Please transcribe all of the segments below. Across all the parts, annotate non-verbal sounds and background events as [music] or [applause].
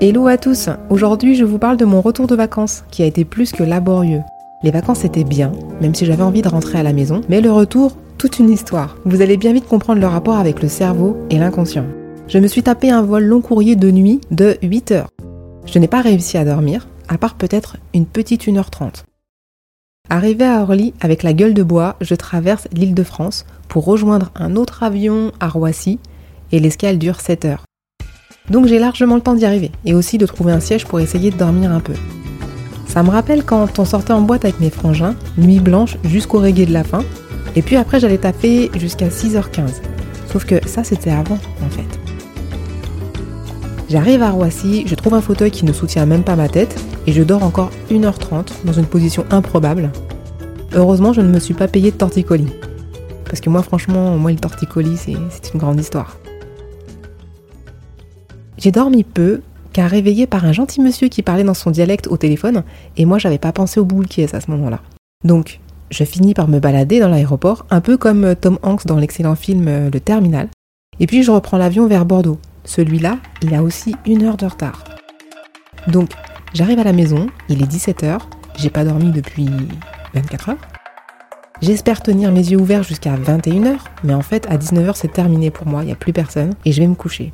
Hello à tous, aujourd'hui je vous parle de mon retour de vacances qui a été plus que laborieux. Les vacances étaient bien, même si j'avais envie de rentrer à la maison, mais le retour, toute une histoire. Vous allez bien vite comprendre le rapport avec le cerveau et l'inconscient. Je me suis tapé un vol long courrier de nuit de 8 heures. Je n'ai pas réussi à dormir, à part peut-être une petite 1h30. Arrivé à Orly avec la gueule de bois, je traverse l'île de France pour rejoindre un autre avion à Roissy et l'escale dure 7 heures. Donc j'ai largement le temps d'y arriver et aussi de trouver un siège pour essayer de dormir un peu. Ça me rappelle quand on sortait en boîte avec mes frangins, nuit blanche jusqu'au reggae de la fin, et puis après j'allais taper jusqu'à 6h15. Sauf que ça c'était avant en fait. J'arrive à Roissy, je trouve un fauteuil qui ne soutient même pas ma tête et je dors encore 1h30 dans une position improbable. Heureusement, je ne me suis pas payé de torticolis. Parce que moi, franchement, moi, le torticolis, c'est une grande histoire. J'ai dormi peu, car réveillé par un gentil monsieur qui parlait dans son dialecte au téléphone, et moi j'avais pas pensé au est à ce moment-là. Donc, je finis par me balader dans l'aéroport, un peu comme euh, Tom Hanks dans l'excellent film euh, Le Terminal, et puis je reprends l'avion vers Bordeaux. Celui-là, il a aussi une heure de retard. Donc, j'arrive à la maison, il est 17h, j'ai pas dormi depuis 24 heures. J'espère tenir mes yeux ouverts jusqu'à 21h, mais en fait, à 19h, c'est terminé pour moi, il n'y a plus personne, et je vais me coucher.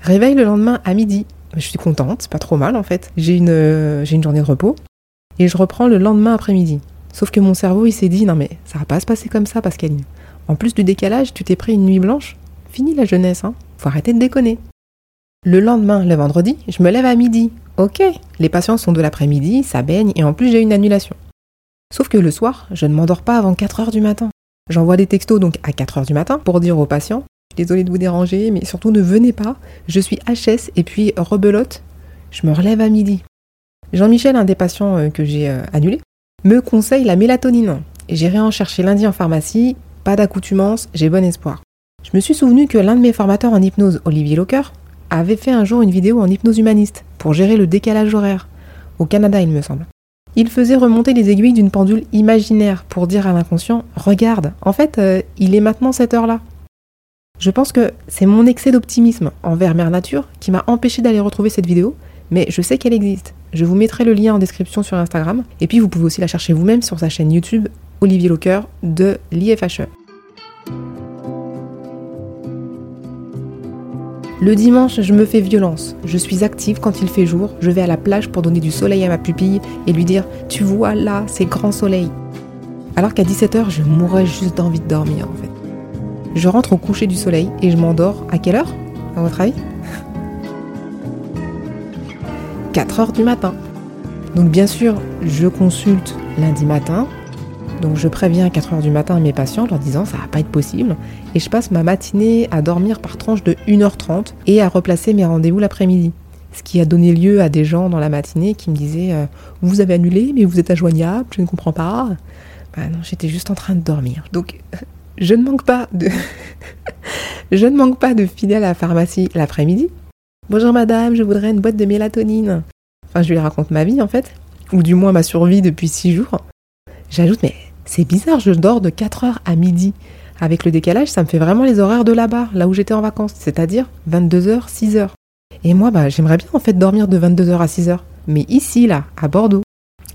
Réveil le lendemain à midi. Je suis contente, c'est pas trop mal en fait. J'ai une, euh, j'ai une journée de repos. Et je reprends le lendemain après-midi. Sauf que mon cerveau, il s'est dit, non mais ça va pas se passer comme ça, Pascaline. En plus du décalage, tu t'es pris une nuit blanche. Fini la jeunesse, hein. Faut arrêter de déconner. Le lendemain, le vendredi, je me lève à midi. Ok, les patients sont de l'après-midi, ça baigne, et en plus j'ai une annulation. Sauf que le soir, je ne m'endors pas avant 4 heures du matin. J'envoie des textos donc à 4 heures du matin pour dire aux patients désolée de vous déranger, mais surtout ne venez pas. Je suis HS et puis rebelote. Je me relève à midi. Jean-Michel, un des patients euh, que j'ai euh, annulé, me conseille la mélatonine. J'irai en chercher lundi en pharmacie. Pas d'accoutumance, j'ai bon espoir. Je me suis souvenu que l'un de mes formateurs en hypnose, Olivier Locker, avait fait un jour une vidéo en hypnose humaniste pour gérer le décalage horaire. Au Canada, il me semble. Il faisait remonter les aiguilles d'une pendule imaginaire pour dire à l'inconscient Regarde, en fait, euh, il est maintenant cette heure-là. Je pense que c'est mon excès d'optimisme envers Mère Nature qui m'a empêché d'aller retrouver cette vidéo, mais je sais qu'elle existe. Je vous mettrai le lien en description sur Instagram, et puis vous pouvez aussi la chercher vous-même sur sa chaîne YouTube Olivier Locker de l'IFHE. Le dimanche, je me fais violence. Je suis active quand il fait jour. Je vais à la plage pour donner du soleil à ma pupille et lui dire Tu vois là, c'est grand soleil. Alors qu'à 17h, je mourrais juste d'envie de dormir en fait. Je rentre au coucher du soleil et je m'endors à quelle heure, à votre avis? 4 heures du matin. Donc bien sûr, je consulte lundi matin. Donc je préviens à 4 heures du matin mes patients en leur disant ça va pas être possible. Et je passe ma matinée à dormir par tranche de 1h30 et à replacer mes rendez-vous l'après-midi. Ce qui a donné lieu à des gens dans la matinée qui me disaient euh, Vous avez annulé, mais vous êtes injoignable, je ne comprends pas. Bah non, j'étais juste en train de dormir. Donc je ne manque pas de [laughs] je ne manque pas de filer à la pharmacie l'après-midi. Bonjour madame, je voudrais une boîte de mélatonine. Enfin, je lui raconte ma vie en fait, ou du moins ma survie depuis six jours. J'ajoute, mais c'est bizarre, je dors de 4 heures à midi. Avec le décalage, ça me fait vraiment les horaires de là-bas, là où j'étais en vacances, c'est-à-dire 22h, 6h. Et moi, bah, j'aimerais bien en fait dormir de 22h à 6h. Mais ici, là, à Bordeaux,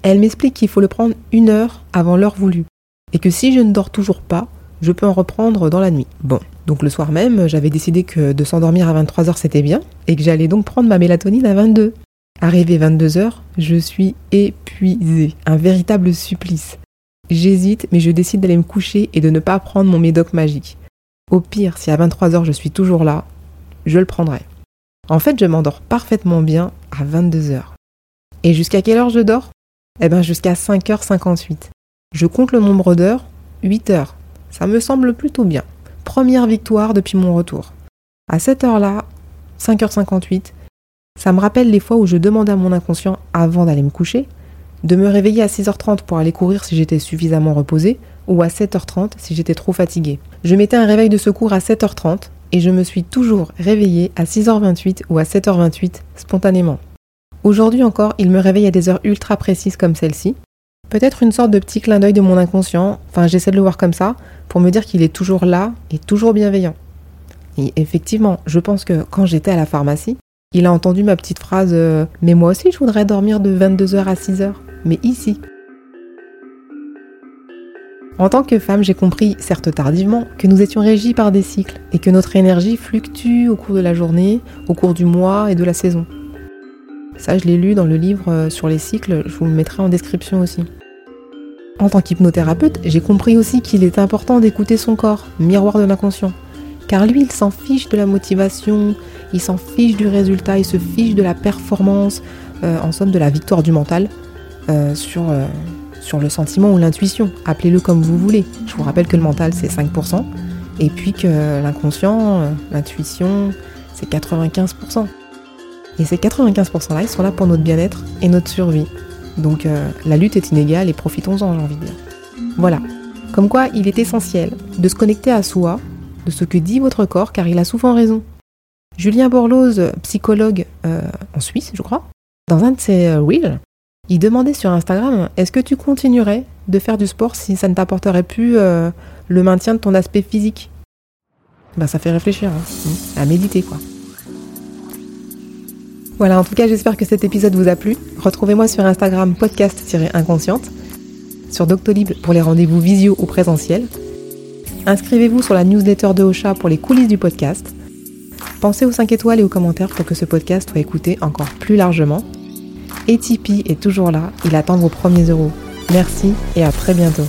elle m'explique qu'il faut le prendre une heure avant l'heure voulue. Et que si je ne dors toujours pas, je peux en reprendre dans la nuit. Bon, donc le soir même, j'avais décidé que de s'endormir à 23h c'était bien, et que j'allais donc prendre ma mélatonine à 22. Arrivé 22h, je suis épuisée, un véritable supplice. J'hésite, mais je décide d'aller me coucher et de ne pas prendre mon médoc magique. Au pire, si à 23h je suis toujours là, je le prendrai. En fait, je m'endors parfaitement bien à 22h. Et jusqu'à quelle heure je dors? Eh bien jusqu'à 5h58. Je compte le nombre d'heures, 8 heures. Ça me semble plutôt bien. Première victoire depuis mon retour. À cette heure-là, 5h58, ça me rappelle les fois où je demandais à mon inconscient, avant d'aller me coucher, de me réveiller à 6h30 pour aller courir si j'étais suffisamment reposée, ou à 7h30 si j'étais trop fatiguée. Je mettais un réveil de secours à 7h30 et je me suis toujours réveillée à 6h28 ou à 7h28 spontanément. Aujourd'hui encore, il me réveille à des heures ultra précises comme celle-ci. Peut-être une sorte de petit clin d'œil de mon inconscient, enfin j'essaie de le voir comme ça, pour me dire qu'il est toujours là et toujours bienveillant. Et effectivement, je pense que quand j'étais à la pharmacie, il a entendu ma petite phrase euh, Mais moi aussi je voudrais dormir de 22h à 6h, mais ici. En tant que femme, j'ai compris, certes tardivement, que nous étions régis par des cycles et que notre énergie fluctue au cours de la journée, au cours du mois et de la saison. Ça, je l'ai lu dans le livre euh, sur les cycles, je vous le mettrai en description aussi. En tant qu'hypnothérapeute, j'ai compris aussi qu'il est important d'écouter son corps, miroir de l'inconscient. Car lui, il s'en fiche de la motivation, il s'en fiche du résultat, il se fiche de la performance, euh, en somme de la victoire du mental, euh, sur, sur le sentiment ou l'intuition. Appelez-le comme vous voulez. Je vous rappelle que le mental, c'est 5%, et puis que l'inconscient, l'intuition, c'est 95%. Et ces 95%-là, ils sont là pour notre bien-être et notre survie. Donc euh, la lutte est inégale et profitons-en, j'ai envie de dire. Voilà. Comme quoi, il est essentiel de se connecter à soi, de ce que dit votre corps, car il a souvent raison. Julien Borlose, psychologue euh, en Suisse, je crois, dans un de ses euh, reels, il demandait sur Instagram Est-ce que tu continuerais de faire du sport si ça ne t'apporterait plus le maintien de ton aspect physique? Ben ça fait réfléchir, hein. à méditer quoi. Voilà, en tout cas, j'espère que cet épisode vous a plu. Retrouvez-moi sur Instagram podcast-inconsciente, sur Doctolib pour les rendez-vous visio ou présentiels. Inscrivez-vous sur la newsletter de Ocha pour les coulisses du podcast. Pensez aux 5 étoiles et aux commentaires pour que ce podcast soit écouté encore plus largement. Et Tipeee est toujours là, il attend vos premiers euros. Merci et à très bientôt.